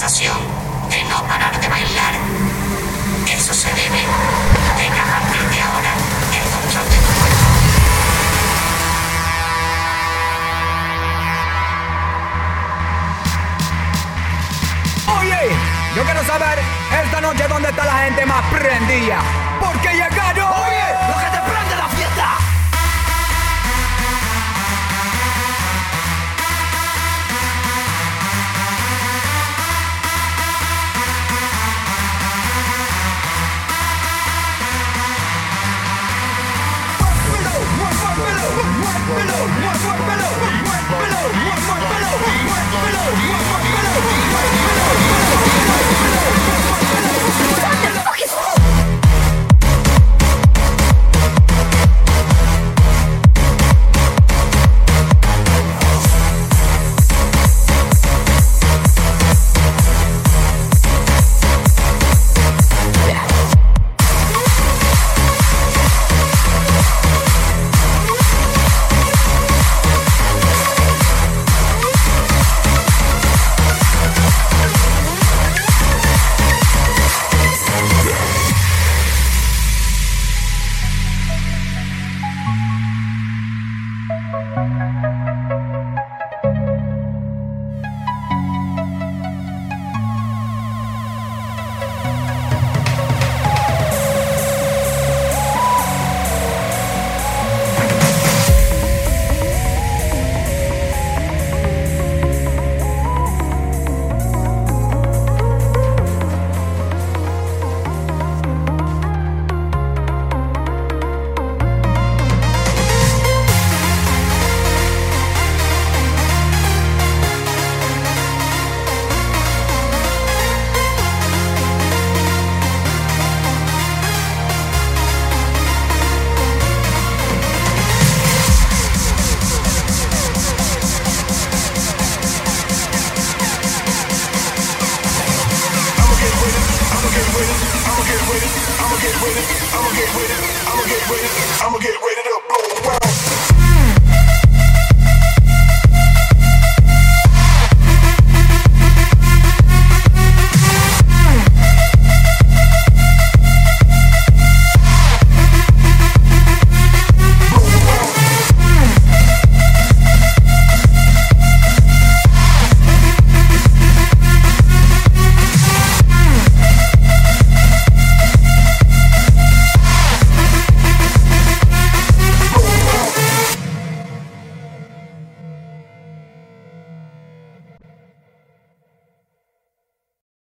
sensación de no parar de bailar. Eso se debe de que a partir ahora el control de tu cuerpo. Oye, yo quiero saber esta noche dónde está la gente más prendida. Porque llega I'ma get with it. I'ma get with it. I'ma get with it. I'ma get with it. I'ma get with it up.